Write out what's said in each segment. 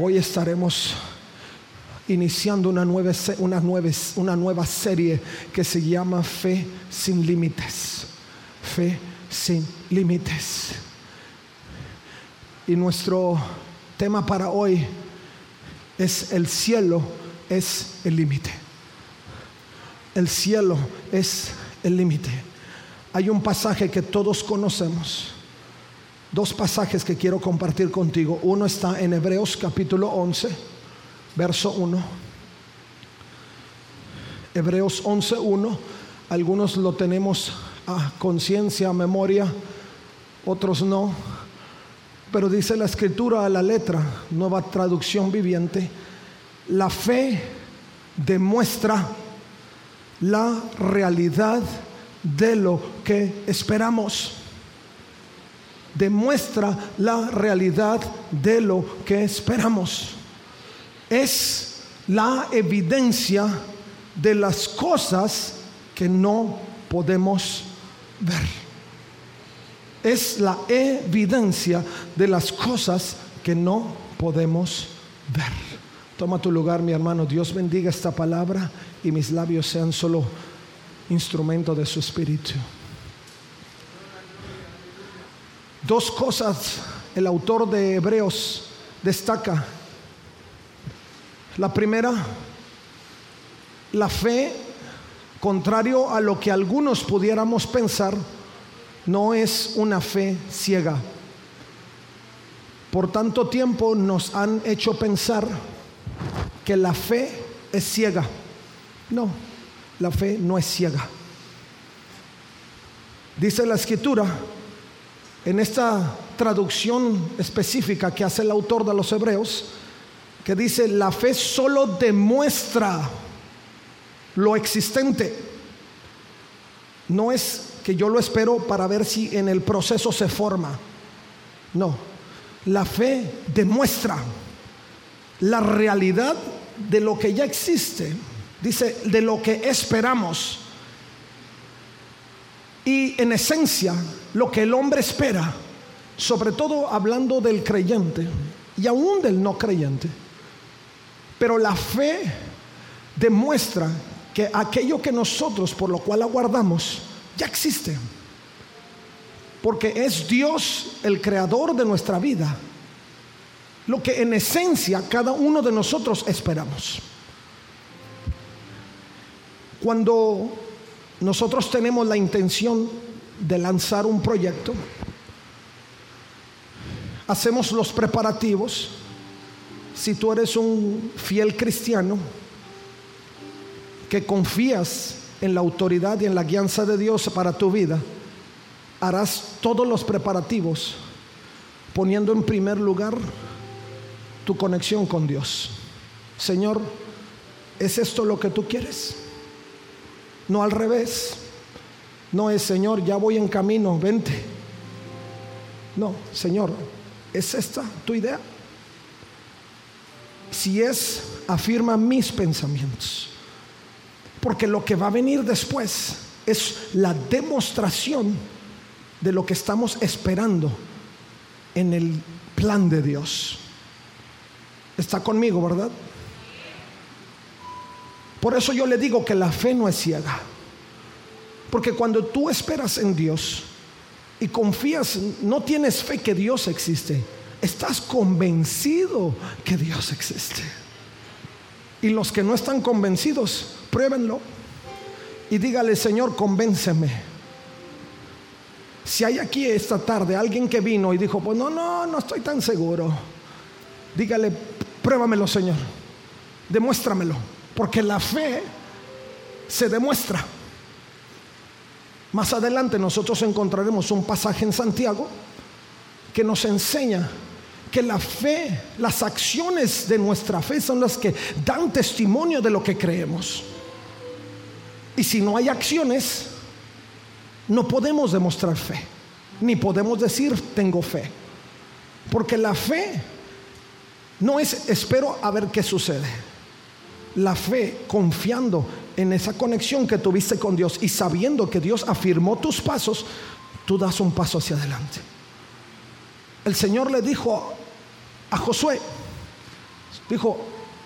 Hoy estaremos iniciando una nueva, una, nueva, una nueva serie que se llama Fe sin Límites. Fe sin Límites. Y nuestro tema para hoy es el cielo es el límite. El cielo es el límite. Hay un pasaje que todos conocemos dos pasajes que quiero compartir contigo. Uno está en Hebreos capítulo 11, verso 1. Hebreos 11, 1. Algunos lo tenemos a conciencia, a memoria, otros no. Pero dice la escritura a la letra, nueva traducción viviente, la fe demuestra la realidad de lo que esperamos demuestra la realidad de lo que esperamos. Es la evidencia de las cosas que no podemos ver. Es la evidencia de las cosas que no podemos ver. Toma tu lugar, mi hermano. Dios bendiga esta palabra y mis labios sean solo instrumento de su espíritu. Dos cosas el autor de Hebreos destaca. La primera, la fe, contrario a lo que algunos pudiéramos pensar, no es una fe ciega. Por tanto tiempo nos han hecho pensar que la fe es ciega. No, la fe no es ciega. Dice la escritura, en esta traducción específica que hace el autor de los Hebreos, que dice, la fe solo demuestra lo existente. No es que yo lo espero para ver si en el proceso se forma. No, la fe demuestra la realidad de lo que ya existe. Dice, de lo que esperamos. Y en esencia, lo que el hombre espera, sobre todo hablando del creyente y aún del no creyente, pero la fe demuestra que aquello que nosotros por lo cual aguardamos ya existe. Porque es Dios el creador de nuestra vida. Lo que en esencia cada uno de nosotros esperamos. Cuando nosotros tenemos la intención de lanzar un proyecto, hacemos los preparativos. Si tú eres un fiel cristiano que confías en la autoridad y en la guianza de Dios para tu vida, harás todos los preparativos poniendo en primer lugar tu conexión con Dios. Señor, ¿es esto lo que tú quieres? No al revés. No es, Señor, ya voy en camino, vente. No, Señor, ¿es esta tu idea? Si es, afirma mis pensamientos. Porque lo que va a venir después es la demostración de lo que estamos esperando en el plan de Dios. Está conmigo, ¿verdad? Por eso yo le digo que la fe no es ciega. Porque cuando tú esperas en Dios y confías, no tienes fe que Dios existe, estás convencido que Dios existe. Y los que no están convencidos, pruébenlo y dígale, Señor, convénceme. Si hay aquí esta tarde alguien que vino y dijo, pues no, no, no estoy tan seguro, dígale, pruébamelo, Señor, demuéstramelo porque la fe se demuestra. Más adelante nosotros encontraremos un pasaje en Santiago que nos enseña que la fe, las acciones de nuestra fe son las que dan testimonio de lo que creemos. Y si no hay acciones, no podemos demostrar fe, ni podemos decir tengo fe. Porque la fe no es espero a ver qué sucede. La fe confiando en esa conexión que tuviste con Dios y sabiendo que Dios afirmó tus pasos, tú das un paso hacia adelante. El Señor le dijo a Josué, dijo,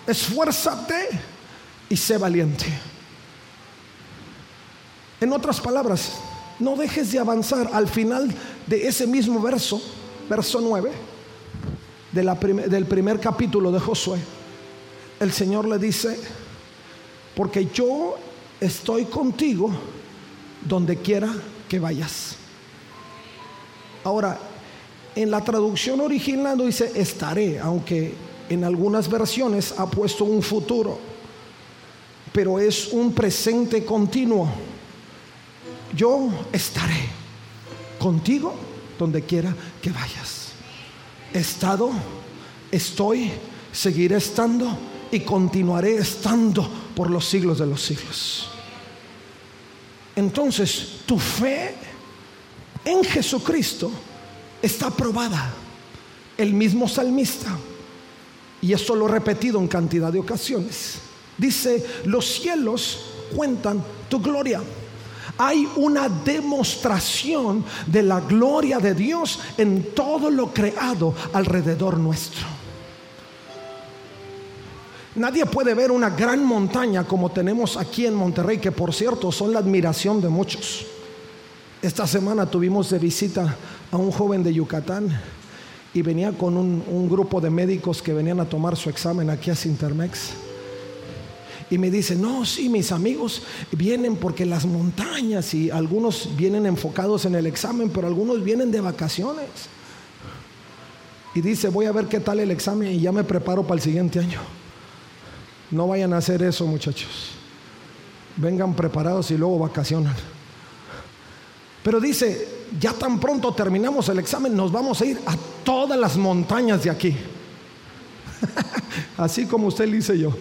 esfuérzate y sé valiente. En otras palabras, no dejes de avanzar al final de ese mismo verso, verso 9, del primer capítulo de Josué. El Señor le dice, porque yo estoy contigo donde quiera que vayas. Ahora, en la traducción original dice estaré, aunque en algunas versiones ha puesto un futuro, pero es un presente continuo. Yo estaré contigo donde quiera que vayas. Estado, estoy, seguiré estando y continuaré estando por los siglos de los siglos. Entonces, tu fe en Jesucristo está probada. El mismo salmista, y esto lo he repetido en cantidad de ocasiones, dice, los cielos cuentan tu gloria. Hay una demostración de la gloria de Dios en todo lo creado alrededor nuestro. Nadie puede ver una gran montaña como tenemos aquí en Monterrey, que por cierto son la admiración de muchos. Esta semana tuvimos de visita a un joven de Yucatán y venía con un, grupo de médicos que venían a tomar su examen aquí a Sintermex. Y me dice, no, sí, mis amigos vienen porque las montañas y algunos vienen enfocados en el examen, pero algunos vienen de vacaciones. Y dice, voy a ver qué tal el examen y ya me preparo para el siguiente año. No vayan a hacer eso, muchachos. Vengan preparados y luego vacacionan. Pero dice, ya tan pronto terminamos el examen, nos vamos a ir a todas las montañas de aquí. Así como usted le dice yo.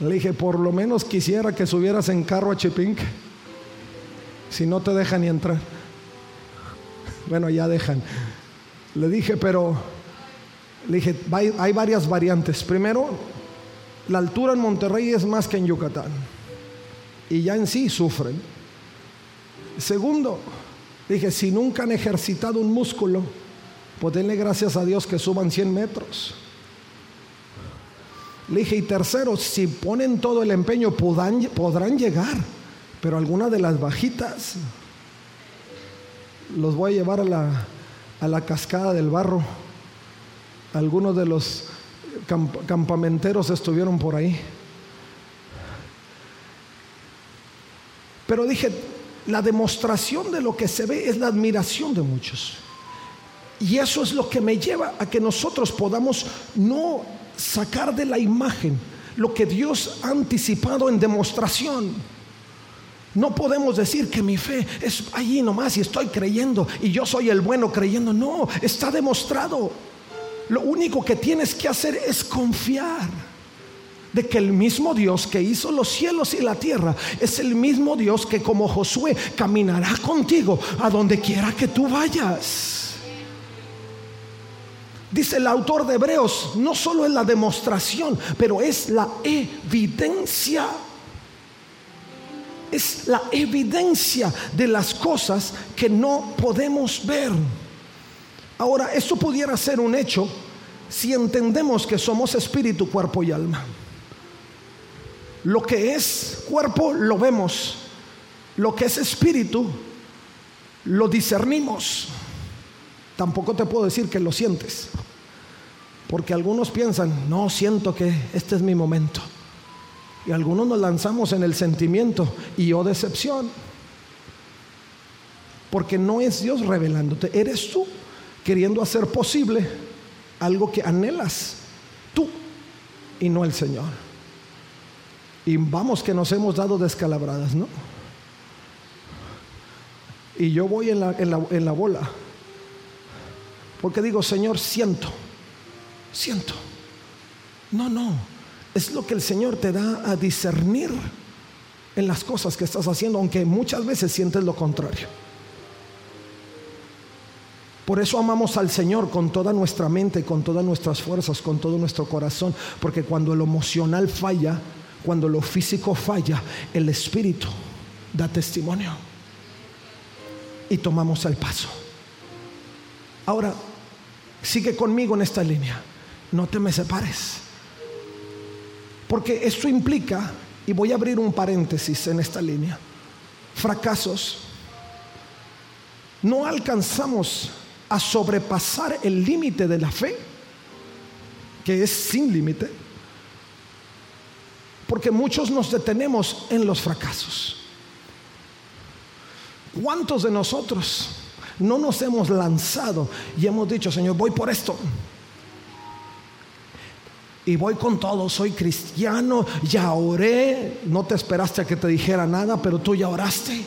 Le dije, por lo menos quisiera que subieras en carro a Chipinque. Si no te dejan entrar. Bueno, ya dejan. Le dije, pero le dije, hay varias variantes. Primero, la altura en Monterrey es más que en Yucatán. Y ya en sí sufren. Segundo, dije, si nunca han ejercitado un músculo, pues denle gracias a Dios que suban 100 metros. Le dije, y tercero, si ponen todo el empeño, podrán, podrán llegar, pero algunas de las bajitas los voy a llevar a la cascada del barro. Algunos de los campamenteros estuvieron por ahí. Pero dije, la demostración de lo que se ve es la admiración de muchos. Y eso es lo que me lleva a que nosotros podamos no sacar de la imagen lo que Dios ha anticipado en demostración. No podemos decir que mi fe es allí nomás y estoy creyendo y yo soy el bueno creyendo. No, está demostrado. Lo único que tienes que hacer es confiar de que el mismo Dios que hizo los cielos y la tierra es el mismo Dios que como Josué caminará contigo a donde quiera que tú vayas. Dice el autor de Hebreos, no solo es la demostración, pero es la evidencia. Es la evidencia de las cosas que no podemos ver. Ahora, esto pudiera ser un hecho si entendemos que somos espíritu, cuerpo y alma. Lo que es cuerpo lo vemos, lo que es espíritu lo discernimos. Tampoco te puedo decir que lo sientes, porque algunos piensan, no siento que este es mi momento. Y algunos nos lanzamos en el sentimiento y yo decepción. Porque no es Dios revelándote, eres tú queriendo hacer posible algo que anhelas tú y no el Señor. Y vamos que nos hemos dado descalabradas, ¿no? Y yo voy en la, bola. Porque digo, Señor, siento, siento. No, no. Es lo que el Señor te da a discernir en las cosas que estás haciendo, aunque muchas veces sientes lo contrario. Por eso amamos al Señor con toda nuestra mente, con todas nuestras fuerzas, con todo nuestro corazón, porque cuando lo emocional falla, cuando lo físico falla, el Espíritu da testimonio y tomamos el paso. Ahora, sigue conmigo en esta línea, no te me separes, porque esto implica, y voy a abrir un paréntesis en esta línea, fracasos. No alcanzamos a sobrepasar el límite de la fe, que es sin límite, porque muchos nos detenemos en los fracasos. ¿Cuántos de nosotros no nos hemos lanzado y hemos dicho, Señor, voy por esto? Y voy con todo, soy cristiano, ya oré, no te esperaste a que te dijera nada, pero tú ya oraste.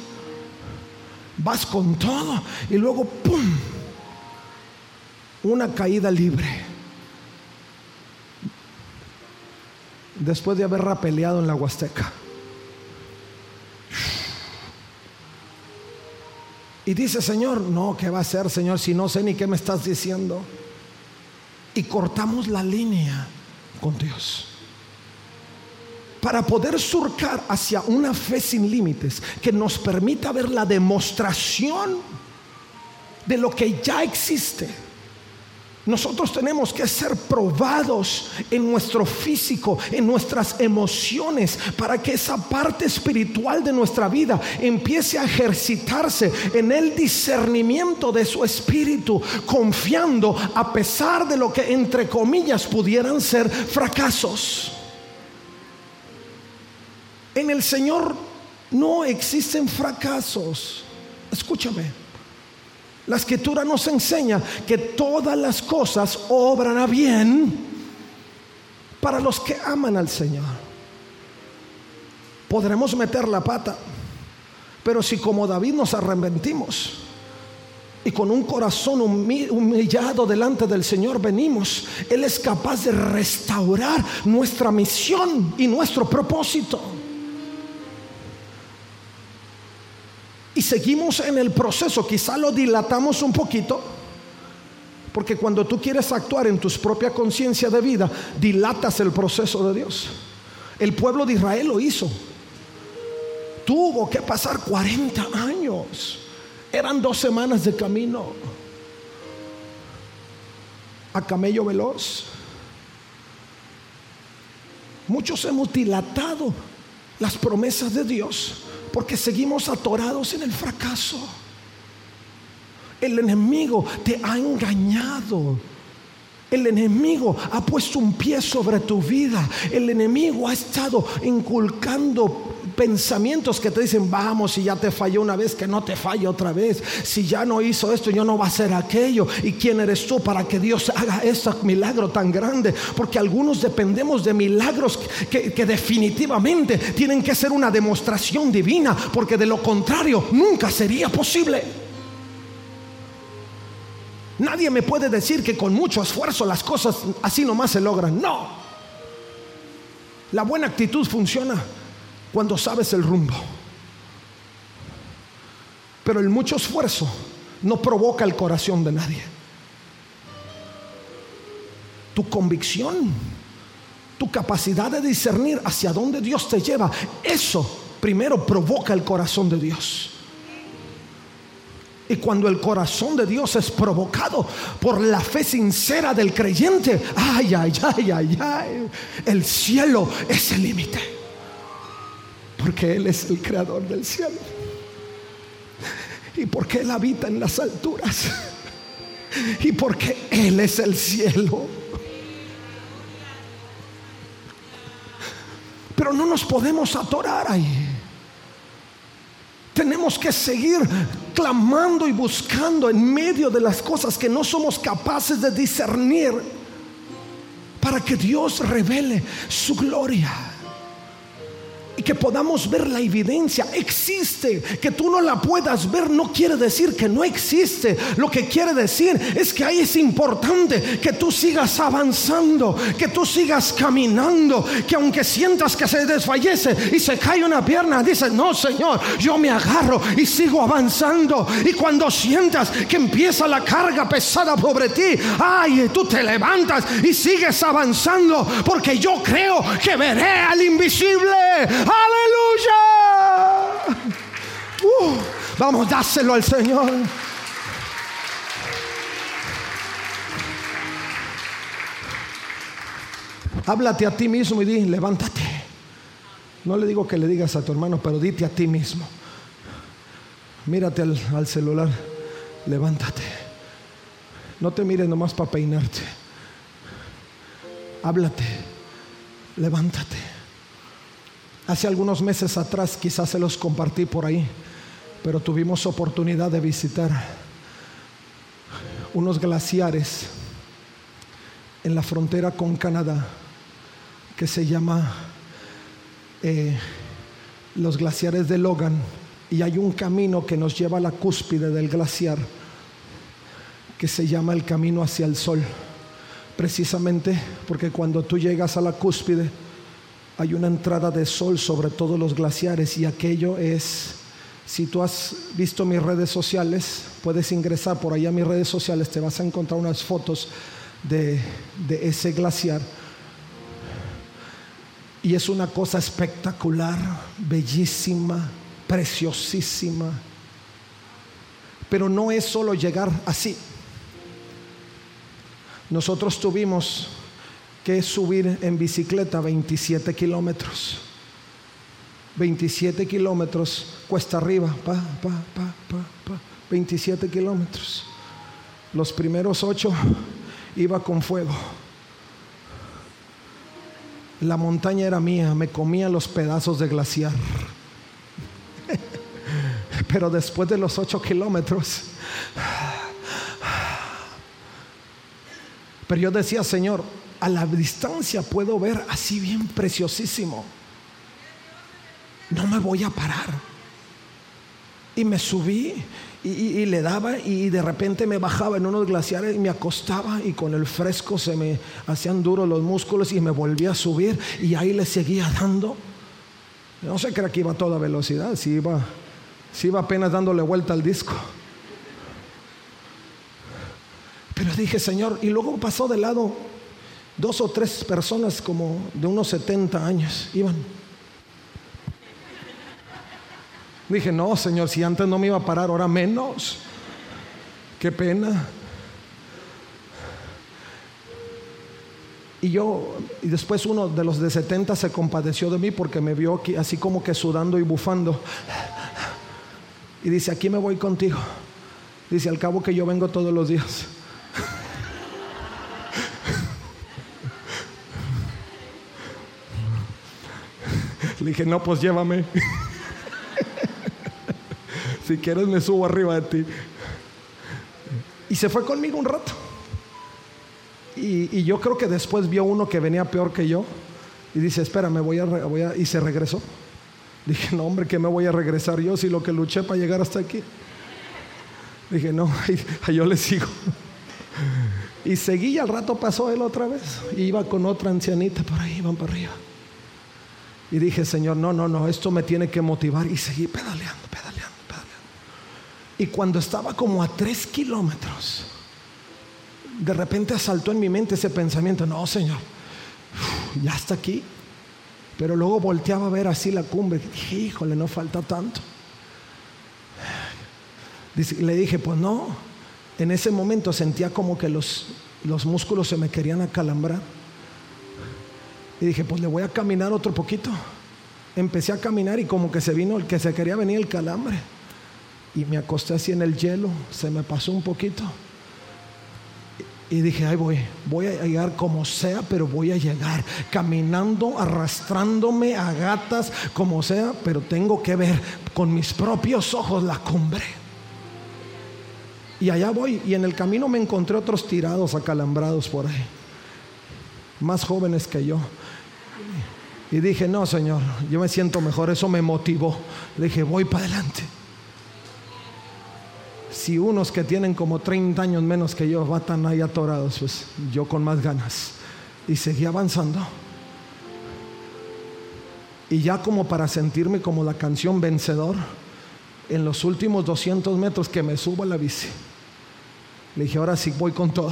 Vas con todo y luego, ¡pum! Una caída libre. Después de haber rapeleado en la Huasteca. Y dice, Señor, no, ¿qué va a hacer, Señor, si no sé ni qué me estás diciendo? Y cortamos la línea con Dios. Para poder surcar hacia una fe sin límites que nos permita ver la demostración de lo que ya existe nosotros tenemos que ser probados en nuestro físico, en nuestras emociones, para que esa parte espiritual de nuestra vida empiece a ejercitarse en el discernimiento de su espíritu, confiando a pesar de lo que entre comillas pudieran ser fracasos. En el Señor no existen fracasos. Escúchame. La escritura nos enseña que todas las cosas obran a bien para los que aman al Señor. Podremos meter la pata, pero si como David nos arrepentimos y con un corazón humillado delante del Señor venimos, Él es capaz de restaurar nuestra misión y nuestro propósito. Y seguimos en el proceso, quizá lo dilatamos un poquito, porque cuando tú quieres actuar en tu propia conciencia de vida, dilatas el proceso de Dios. El pueblo de Israel lo hizo. Tuvo que pasar 40 años. Eran dos semanas de camino. A camello veloz. Muchos hemos dilatado las promesas de Dios porque seguimos atorados en el fracaso. El enemigo te ha engañado. El enemigo ha puesto un pie sobre tu vida. El enemigo ha estado inculcando pensamientos que te dicen, vamos, si ya te falló una vez, que no te falle otra vez. Si ya no hizo esto, yo no va a hacer aquello. ¿Y quién eres tú para que Dios haga ese milagro tan grande? Porque algunos dependemos de milagros que, que definitivamente tienen que ser una demostración divina, porque de lo contrario nunca sería posible. Nadie me puede decir que con mucho esfuerzo las cosas así nomás se logran. No. La buena actitud funciona cuando sabes el rumbo. Pero el mucho esfuerzo no provoca el corazón de nadie. Tu convicción, tu capacidad de discernir hacia dónde Dios te lleva, eso primero provoca el corazón de Dios. Y cuando el corazón de Dios es provocado por la fe sincera del creyente, ay, ay, ay, ay, ay, el cielo es el límite. Porque Él es el creador del cielo. Y porque Él habita en las alturas. Y porque Él es el cielo. Pero no nos podemos atorar ahí. Tenemos que seguir clamando y buscando en medio de las cosas que no somos capaces de discernir para que Dios revele su gloria. Y que podamos ver la evidencia. Existe. Que tú no la puedas ver no quiere decir que no existe. Lo que quiere decir es que ahí es importante que tú sigas avanzando, que tú sigas caminando, que aunque sientas que se desfallece y se cae una pierna, dices, no Señor, yo me agarro y sigo avanzando. Y cuando sientas que empieza la carga pesada sobre ti, ay, tú te levantas y sigues avanzando porque yo creo que veré al invisible. Aleluya. Uh, vamos, dáselo al Señor. Háblate a ti mismo y di, levántate. No le digo que le digas a tu hermano, pero dite a ti mismo. Mírate al, al celular, levántate. No te mires nomás para peinarte. Háblate, levántate. Hace algunos meses atrás quizás se los compartí por ahí, pero tuvimos oportunidad de visitar unos glaciares en la frontera con Canadá que se llama eh, los glaciares de Logan y hay un camino que nos lleva a la cúspide del glaciar que se llama el camino hacia el sol precisamente porque cuando tú llegas a la cúspide hay una entrada de sol sobre todos los glaciares y aquello es, si tú has visto mis redes sociales, puedes ingresar por ahí a mis redes sociales, te vas a encontrar unas fotos de, de ese glaciar. Y es una cosa espectacular, bellísima, preciosísima. Pero no es solo llegar así. Nosotros tuvimos que subir en bicicleta 27 kilómetros. 27 kilómetros cuesta arriba, pa, pa, pa, pa, pa, 27 kilómetros. Los primeros ocho iba con fuego. La montaña era mía, me comía los pedazos de glaciar. Pero después de los ocho kilómetros, pero yo decía, Señor, a la distancia puedo ver así bien preciosísimo. No me voy a parar. Y me subí y, le daba y de repente me bajaba en unos glaciares y me acostaba y con el fresco se me hacían duros los músculos y me volvía a subir y ahí le seguía dando. No se cree que iba a toda velocidad, si iba, si iba apenas dándole vuelta al disco. Pero dije, Señor, y luego pasó de lado dos o tres personas como de unos 70 años, iban. Dije, no, Señor, si antes no me iba a parar, ahora menos. Qué pena. Y yo, y después uno de los de 70 se compadeció de mí porque me vio aquí, así como que sudando y bufando. Y dice, aquí me voy contigo. Dice, al cabo que yo vengo todos los días. Dije, no, pues llévame. si quieres me subo arriba de ti. Y se fue conmigo un rato. Y, yo creo que después vio uno que venía peor que yo. Y dice, espera, me voy voy a... Y se regresó. Dije, no, hombre, que me voy a regresar yo si lo que luché para llegar hasta aquí. Dije, no, yo le sigo. Y seguí y al rato pasó él otra vez. Y iba con otra ancianita por ahí, iban para arriba. Y dije, Señor, no, no, no, esto me tiene que motivar. Y seguí pedaleando, pedaleando, pedaleando. Y cuando estaba como a tres kilómetros, de repente asaltó en mi mente ese pensamiento, no, Señor, ya está aquí. Pero luego volteaba a ver así la cumbre. Dije, híjole, no falta tanto. Le dije, pues no. En ese momento sentía como que los, los músculos se me querían acalambrar. Y dije, pues le voy a caminar otro poquito. Empecé a caminar y como que se vino el que se quería venir el calambre. Y me acosté así en el hielo, se me pasó un poquito. Y dije, ahí voy, voy a llegar como sea, pero voy a llegar caminando, arrastrándome a gatas, como sea, pero tengo que ver con mis propios ojos la cumbre. Y allá voy, y en el camino me encontré otros tirados, acalambrados por ahí, más jóvenes que yo. Y dije, no, Señor, yo me siento mejor, eso me motivó. Le dije, voy para adelante. Si unos que tienen como 30 años menos que yo van ahí atorados, pues yo con más ganas. Y seguí avanzando. Y ya como para sentirme como la canción vencedor, en los últimos 200 metros que me subo a la bici, le dije, ahora sí voy con todo.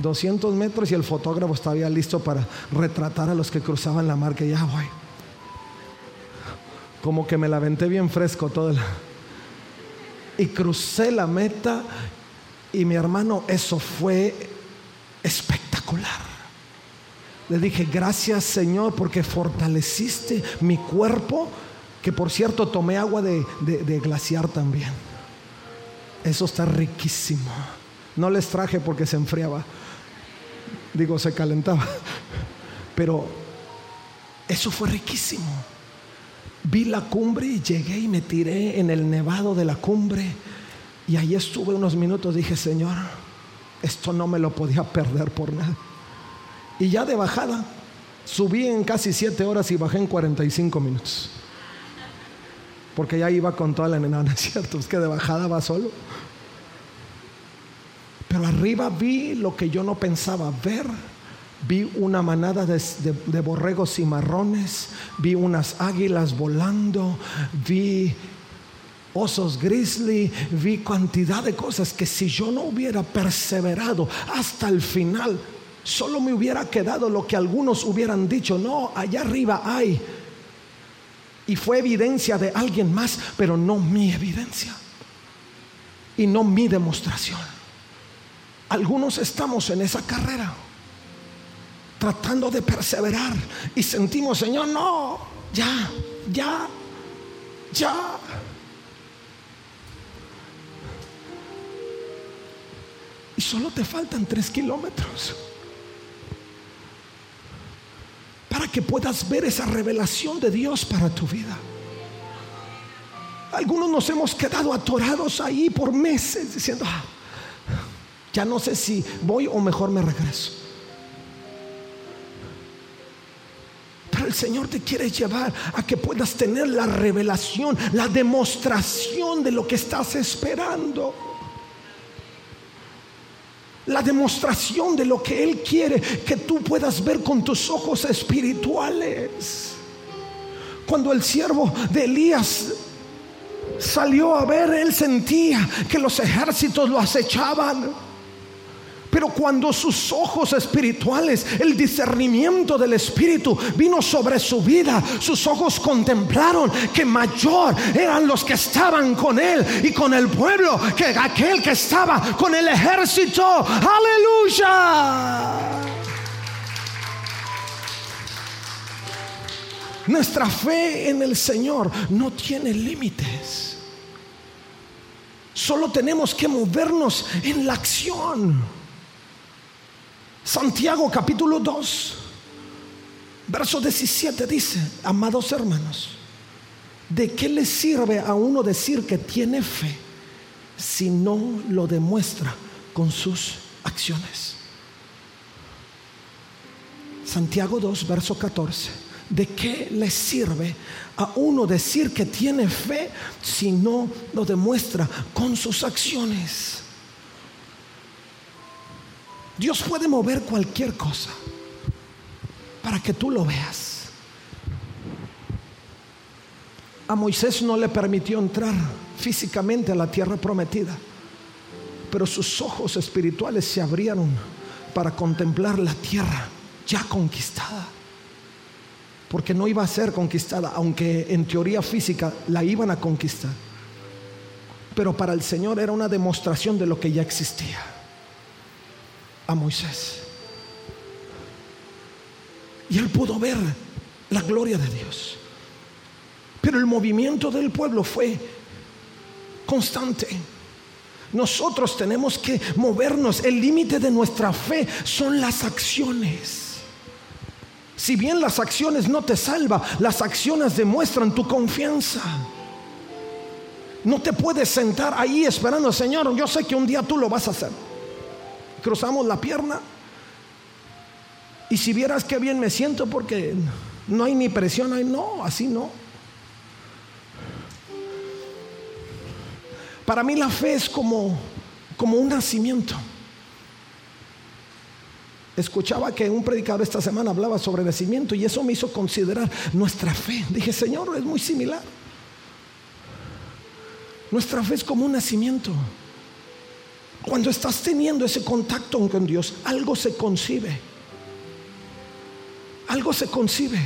200 metros y el fotógrafo estaba listo para retratar a los que cruzaban la marca. Y ya voy. Como que me la aventé bien fresco todo. Y crucé la meta y mi hermano, eso fue espectacular. Le dije, gracias Señor porque fortaleciste mi cuerpo, que por cierto tomé agua de, de glaciar también. Eso está riquísimo. No les traje porque se enfriaba digo, se calentaba. Pero eso fue riquísimo. Vi la cumbre y llegué y me tiré en el nevado de la cumbre. Y ahí estuve unos minutos. Dije, Señor, esto no me lo podía perder por nada. Y ya de bajada, subí en casi siete horas y bajé en 45 minutos. Porque ya iba con toda la enana, ¿cierto? Es que de bajada va solo. Arriba vi lo que yo no pensaba ver. Vi una manada de, borregos y marrones, vi unas águilas volando, vi osos grizzly, vi cantidad de cosas que si yo no hubiera perseverado hasta el final, solo me hubiera quedado lo que algunos hubieran dicho, no, allá arriba hay. Y fue evidencia de alguien más, pero no mi evidencia. Y no mi demostración. Algunos estamos en esa carrera tratando de perseverar y sentimos, Señor, no, ya, ya, ya. Y solo te faltan tres kilómetros para que puedas ver esa revelación de Dios para tu vida. Algunos nos hemos quedado atorados ahí por meses diciendo, ah, ya no sé si voy o mejor me regreso. Pero el Señor te quiere llevar a que puedas tener la revelación, la demostración de lo que estás esperando. La demostración de lo que Él quiere que tú puedas ver con tus ojos espirituales. Cuando el siervo de Elías salió a ver, él sentía que los ejércitos lo acechaban. Pero cuando sus ojos espirituales, el discernimiento del Espíritu vino sobre su vida, sus ojos contemplaron que mayor eran los que estaban con él y con el pueblo que aquel que estaba con el ejército. Aleluya. Nuestra fe en el Señor no tiene límites. Solo tenemos que movernos en la acción. Santiago capítulo 2, verso 17 dice, amados hermanos, ¿de qué le sirve a uno decir que tiene fe si no lo demuestra con sus acciones? Santiago 2, verso 14. ¿De qué le sirve a uno decir que tiene fe si no lo demuestra con sus acciones? Dios puede mover cualquier cosa para que tú lo veas. A Moisés no le permitió entrar físicamente a la tierra prometida, pero sus ojos espirituales se abrieron para contemplar la tierra ya conquistada. Porque no iba a ser conquistada, aunque en teoría física la iban a conquistar. Pero para el Señor era una demostración de lo que ya existía a Moisés. Y él pudo ver la gloria de Dios. Pero el movimiento del pueblo fue constante. Nosotros tenemos que movernos. El límite de nuestra fe son las acciones. Si bien las acciones no te salvan, las acciones demuestran tu confianza. No te puedes sentar ahí esperando, Señor, yo sé que un día tú lo vas a hacer cruzamos la pierna. Y si vieras qué bien me siento porque No hay ni presión, hay no, así no. Para mí la fe es como, como un nacimiento. Escuchaba que un predicador esta semana hablaba sobre nacimiento y eso me hizo considerar nuestra fe. Dije, Señor, es muy similar. Nuestra fe es como un nacimiento. Cuando estás teniendo ese contacto con Dios, algo se concibe. Algo se concibe.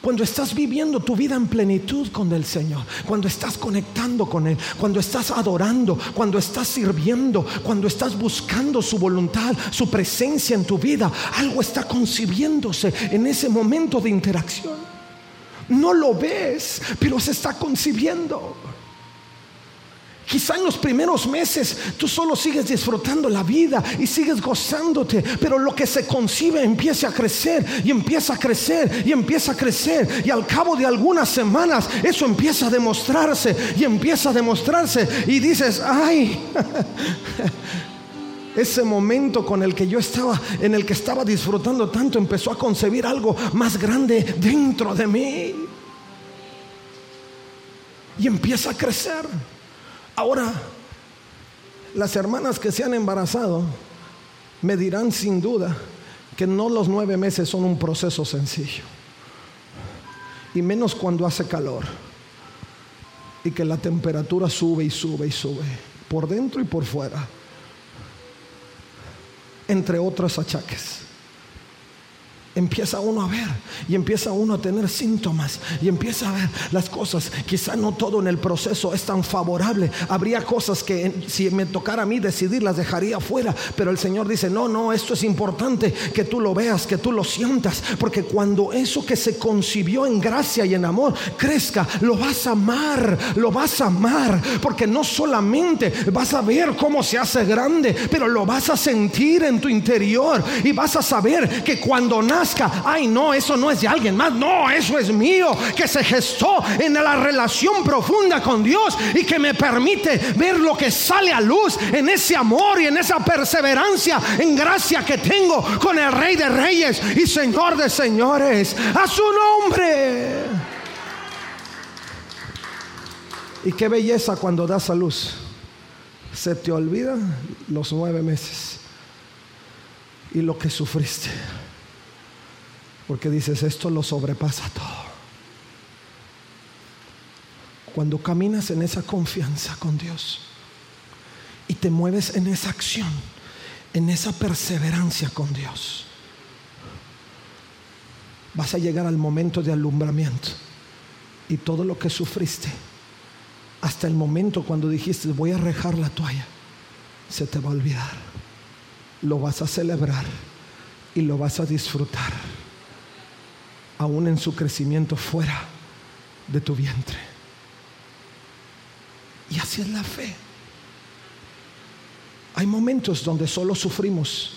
Cuando estás viviendo tu vida en plenitud con el Señor, cuando estás conectando con Él, cuando estás adorando, cuando estás sirviendo, cuando estás buscando su voluntad, su presencia en tu vida, algo está concibiéndose en ese momento de interacción. No lo ves, pero se está concibiendo. Quizá en los primeros meses tú solo sigues disfrutando la vida y sigues gozándote, pero lo que se concibe empieza a crecer y empieza a crecer y empieza a crecer. Y al cabo de algunas semanas eso empieza a demostrarse y empieza a demostrarse. Y dices, ay, ese momento con el que yo estaba, en el que estaba disfrutando tanto, empezó a concebir algo más grande dentro de mí. Y empieza a crecer. Ahora, las hermanas que se han embarazado me dirán sin duda que no los nueve meses son un proceso sencillo. Y menos cuando hace calor. Y que la temperatura sube y sube y sube. Por dentro y por fuera. Entre otros achaques empieza uno a ver y empieza uno a tener síntomas y empieza a ver las cosas. Quizá no todo en el proceso es tan favorable. Habría cosas que si me tocara a mí decidir las dejaría fuera, pero el Señor dice, no, no, esto es importante que tú lo veas, que tú lo sientas, porque cuando eso que se concibió en gracia y en amor crezca, lo vas a amar, lo vas a amar, porque no solamente vas a ver cómo se hace grande, pero lo vas a sentir en tu interior y vas a saber que cuando nace ay no, eso no es de alguien más, no, eso es mío, que se gestó en la relación profunda con Dios y que me permite ver lo que sale a luz en ese amor y en esa perseverancia, en gracia que tengo con el Rey de Reyes y Señor de Señores, a su nombre. Y qué belleza cuando das a luz. Se te olvidan los nueve meses y lo que sufriste. Porque dices, esto lo sobrepasa todo. Cuando caminas en esa confianza con Dios y te mueves en esa acción, en esa perseverancia con Dios, vas a llegar al momento de alumbramiento y todo lo que sufriste, hasta el momento cuando dijiste voy a rejar la toalla, se te va a olvidar. Lo vas a celebrar y lo vas a disfrutar aún en su crecimiento fuera de tu vientre. Y así es la fe. Hay momentos donde solo sufrimos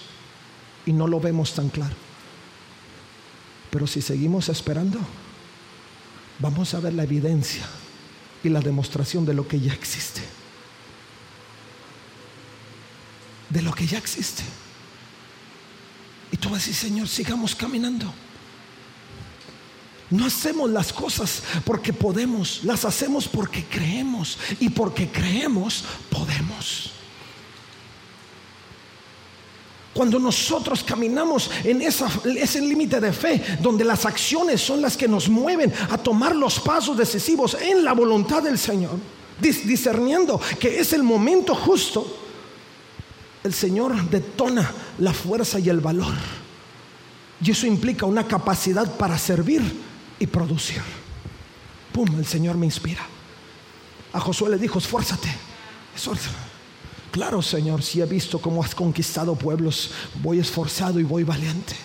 y no lo vemos tan claro. Pero si seguimos esperando, vamos a ver la evidencia y la demostración de lo que ya existe. De lo que ya existe. Y tú vas a decir, Señor, sigamos caminando. No hacemos las cosas porque podemos, las hacemos porque creemos y porque creemos podemos. Cuando nosotros caminamos en ese límite de fe, donde las acciones son las que nos mueven a tomar los pasos decisivos en la voluntad del Señor, discerniendo que es el momento justo, el Señor detona la fuerza y el valor. Y eso implica una capacidad para servir y producir. Pum, el Señor me inspira. A Josué le dijo, esfuérzate, esfuérzate. Claro, Señor, si he visto cómo has conquistado pueblos, voy esforzado y voy valiente.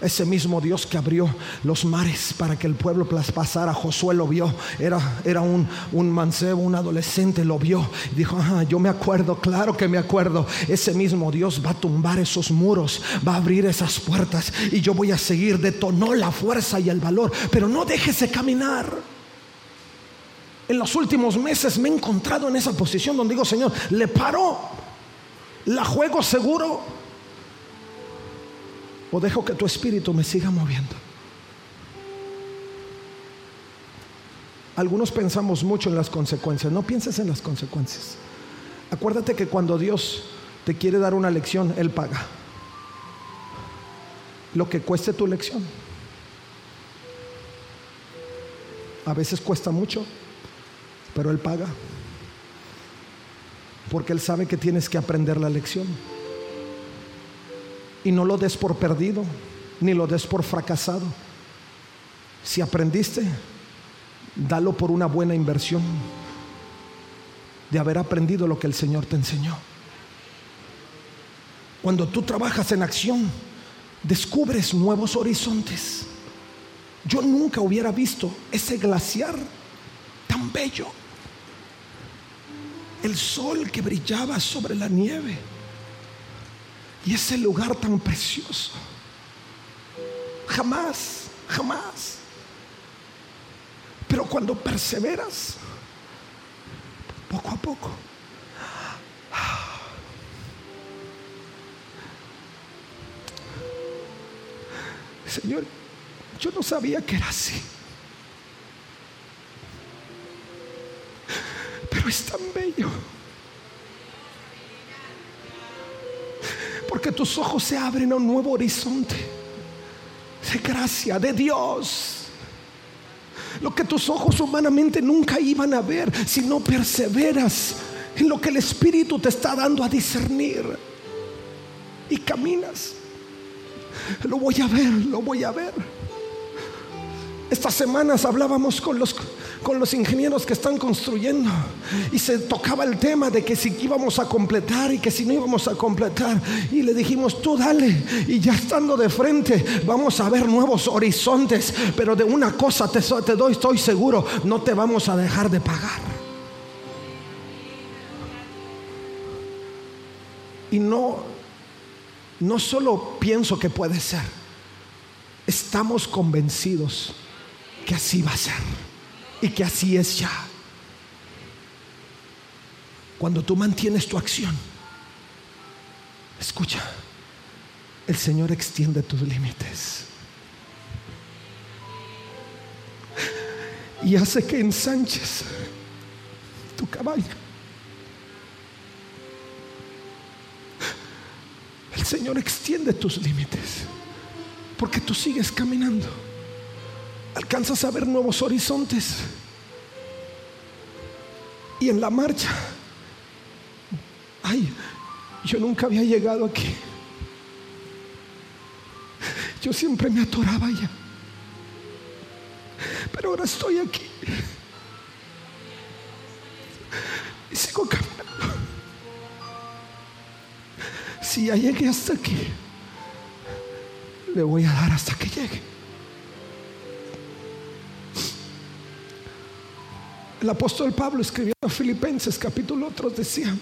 Ese mismo Dios que abrió los mares para que el pueblo pasara, Josué lo vio, era, era un, un, mancebo, un adolescente, lo vio. Dijo, yo me acuerdo, claro que me acuerdo. Ese mismo Dios va a tumbar esos muros, va a abrir esas puertas y yo voy a seguir. Detonó la fuerza y el valor, pero no déjese caminar. En los últimos meses me he encontrado en esa posición donde digo, Señor, le paro, la juego seguro o dejo que tu espíritu me siga moviendo. Algunos pensamos mucho en las consecuencias. No pienses en las consecuencias. Acuérdate que cuando Dios te quiere dar una lección, Él paga. Lo que cueste tu lección. A veces cuesta mucho, pero Él paga. Porque Él sabe que tienes que aprender la lección. Y no lo des por perdido, ni lo des por fracasado. Si aprendiste, dalo por una buena inversión de haber aprendido lo que el Señor te enseñó. Cuando tú trabajas en acción, descubres nuevos horizontes. Yo nunca hubiera visto ese glaciar tan bello. El sol que brillaba sobre la nieve. Y ese lugar tan precioso. Jamás, jamás. Pero cuando perseveras, poco a poco, Señor, yo no sabía que era así. Pero es tan bello. Porque tus ojos se abren a un nuevo horizonte de gracia de Dios. Lo que tus ojos humanamente nunca iban a ver si no perseveras en lo que el Espíritu te está dando a discernir. Y caminas. Lo voy a ver, lo voy a ver. Estas semanas hablábamos con los, con los ingenieros que están construyendo y se tocaba el tema de que si íbamos a completar y que si no íbamos a completar. Y le dijimos, tú dale. Y ya estando de frente, vamos a ver nuevos horizontes. Pero de una cosa te, doy, estoy seguro, no te vamos a dejar de pagar. Y no, no solo pienso que puede ser, estamos convencidos que así va a ser y que así es ya. Cuando tú mantienes tu acción, escucha, el Señor extiende tus límites y hace que ensanches tu cabaña. El Señor extiende tus límites porque tú sigues caminando alcanzas a ver nuevos horizontes. Y en la marcha, ay, yo nunca había llegado aquí. Yo siempre me atoraba allá. Pero ahora estoy aquí. Y sigo caminando. Si ya llegué hasta aquí, le voy a dar hasta que llegue. El apóstol Pablo escribiendo a Filipenses capítulo otros decía,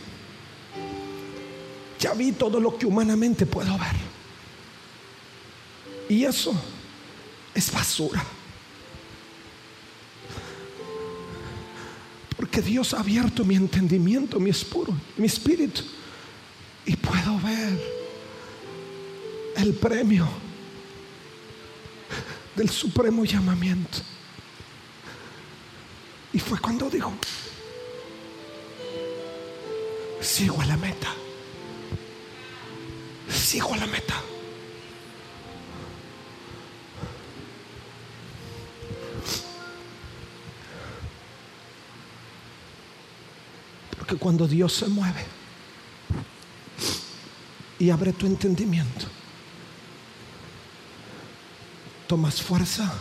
ya vi todo lo que humanamente puedo ver. Y eso es basura. Porque Dios ha abierto mi entendimiento, mi espuro, mi espíritu. Y puedo ver el premio del supremo llamamiento. Y fue cuando dijo, sigo a la meta, sigo a la meta. Porque cuando Dios se mueve y abre tu entendimiento, tomas fuerza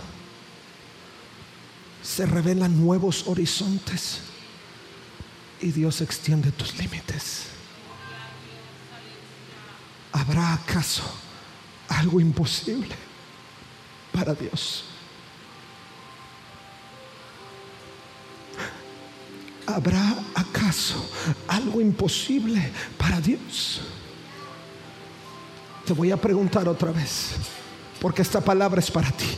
se revelan nuevos horizontes y Dios extiende tus límites. ¿Habrá acaso algo imposible para Dios? ¿Habrá acaso algo imposible para Dios? Te voy a preguntar otra vez, porque esta palabra es para ti.